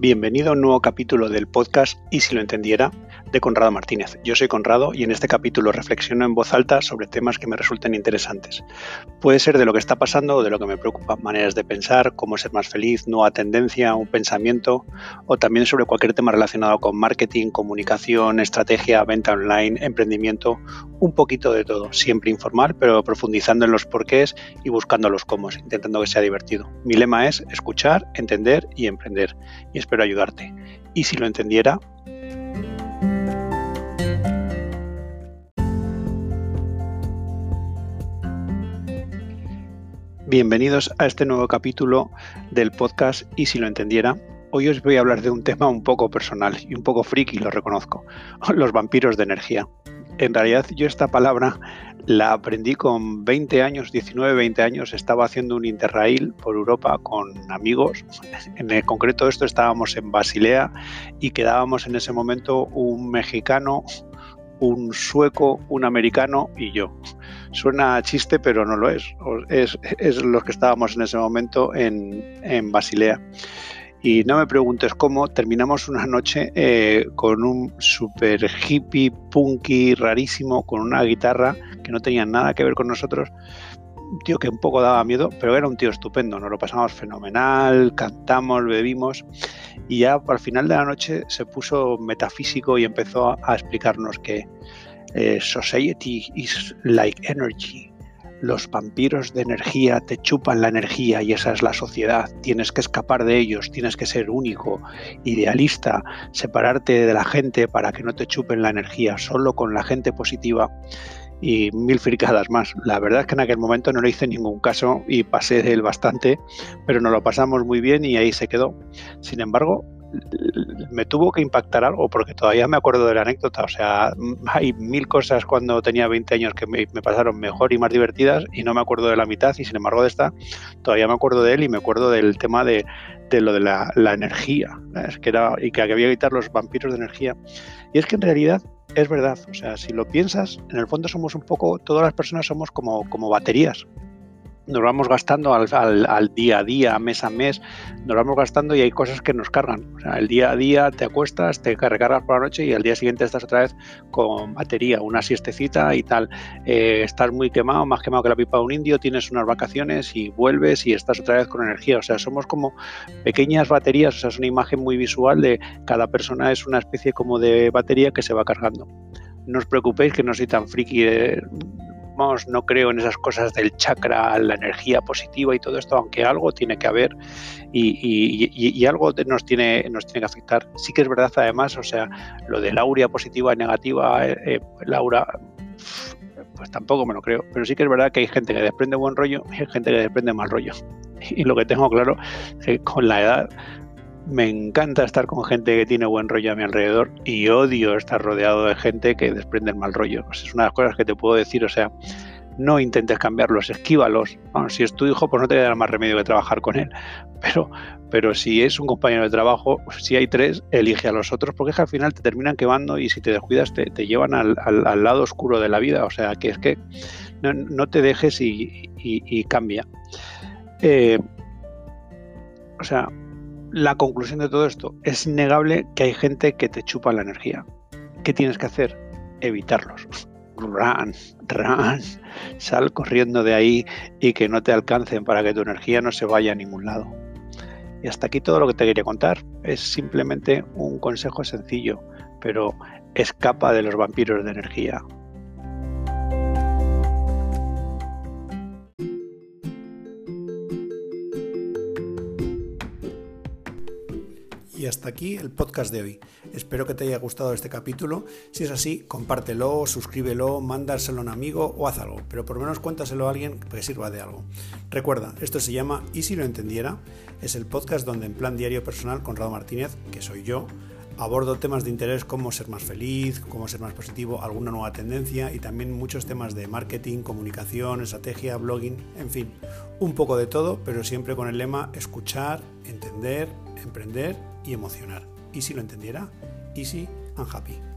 Bienvenido a un nuevo capítulo del podcast Y si lo entendiera de Conrado Martínez. Yo soy Conrado y en este capítulo reflexiono en voz alta sobre temas que me resulten interesantes. Puede ser de lo que está pasando o de lo que me preocupa, maneras de pensar, cómo ser más feliz, nueva tendencia, un pensamiento o también sobre cualquier tema relacionado con marketing, comunicación, estrategia, venta online, emprendimiento, un poquito de todo, siempre informal, pero profundizando en los porqués y buscando los cómo, intentando que sea divertido. Mi lema es escuchar, entender y emprender y espero ayudarte. Y si lo entendiera, Bienvenidos a este nuevo capítulo del podcast Y si lo entendiera. Hoy os voy a hablar de un tema un poco personal y un poco friki, lo reconozco, los vampiros de energía. En realidad yo esta palabra la aprendí con 20 años, 19, 20 años, estaba haciendo un interrail por Europa con amigos. En el concreto esto estábamos en Basilea y quedábamos en ese momento un mexicano, un sueco, un americano y yo. Suena chiste, pero no lo es. Es, es los que estábamos en ese momento en, en Basilea. Y no me preguntes cómo, terminamos una noche eh, con un super hippie, punky, rarísimo, con una guitarra que no tenía nada que ver con nosotros. Un tío que un poco daba miedo, pero era un tío estupendo, nos lo pasamos fenomenal, cantamos, bebimos y ya al final de la noche se puso metafísico y empezó a, explicarnos que eh, society is like energy. Los vampiros de energía te chupan la energía y esa es la sociedad. Tienes que escapar de ellos, tienes que ser único, idealista, separarte de la gente para que no te chupen la energía, solo con la gente positiva y mil fricadas más. La verdad es que en aquel momento no le hice ningún caso y pasé de él bastante, pero nos lo pasamos muy bien y ahí se quedó. Sin embargo, me tuvo que impactar algo porque todavía me acuerdo de la anécdota. O sea, hay mil cosas cuando tenía 20 años que me, pasaron mejor y más divertidas y no me acuerdo de la mitad y sin embargo de esta todavía me acuerdo de él y me acuerdo del tema de, lo de la, energía es que era, y que había que evitar los vampiros de energía. Y es que en realidad es verdad, o sea, si lo piensas, en el fondo somos un poco, todas las personas somos como, como baterías nos vamos gastando al, día a día, mes a mes, nos vamos gastando y hay cosas que nos cargan. O sea, el día a día te acuestas, te recargas por la noche y al día siguiente estás otra vez con batería, una siestecita y tal. Eh, estás muy quemado, más quemado que la pipa de un indio, tienes unas vacaciones y vuelves y estás otra vez con energía. O sea, somos como pequeñas baterías, o sea, es una imagen muy visual de cada persona es una especie como de batería que se va cargando. No os preocupéis que no soy tan friki de no creo en esas cosas del chakra, la energía positiva y todo esto, aunque algo tiene que haber y, algo nos tiene, nos tiene que afectar. Sí que es verdad además, o sea, lo de la aurea positiva y negativa, eh, eh, Laura, pues tampoco me lo creo, pero sí que es verdad que hay gente que desprende buen rollo y hay gente que desprende mal rollo. Y lo que tengo claro es que con la edad me encanta estar con gente que tiene buen rollo a mi alrededor y odio estar rodeado de gente que desprende el mal rollo. es una de las cosas que te puedo decir, o sea, no intentes cambiarlos, esquívalos. si es tu hijo, pues no te dará más remedio que trabajar con él. Pero, pero si es un compañero de trabajo, si hay tres, elige a los otros, porque es que al final te terminan quemando y si te descuidas te, llevan al, lado oscuro de la vida. O sea, que es que no, te dejes y, cambia. Eh, o sea, la conclusión de todo esto, es innegable que hay gente que te chupa la energía. ¿Qué tienes que hacer? Evitarlos. Run, run, sal corriendo de ahí y que no te alcancen para que tu energía no se vaya a ningún lado. Y hasta aquí todo lo que te quería contar. Es simplemente un consejo sencillo, pero escapa de los vampiros de energía. Hasta aquí el podcast de hoy. Espero que te haya gustado este capítulo. Si es así, compártelo, suscríbelo, mándaselo a un amigo o haz algo. Pero por lo menos cuéntaselo a alguien que sirva de algo. Recuerda, esto se llama Y si lo entendiera. Es el podcast donde en plan diario personal con Rado Martínez, que soy yo, abordo temas de interés como ser más feliz, cómo ser más positivo, alguna nueva tendencia y también muchos temas de marketing, comunicación, estrategia, blogging, en fin, un poco de todo, pero siempre con el lema escuchar, entender, emprender y emocionar. Y si lo entendiera, easy and happy.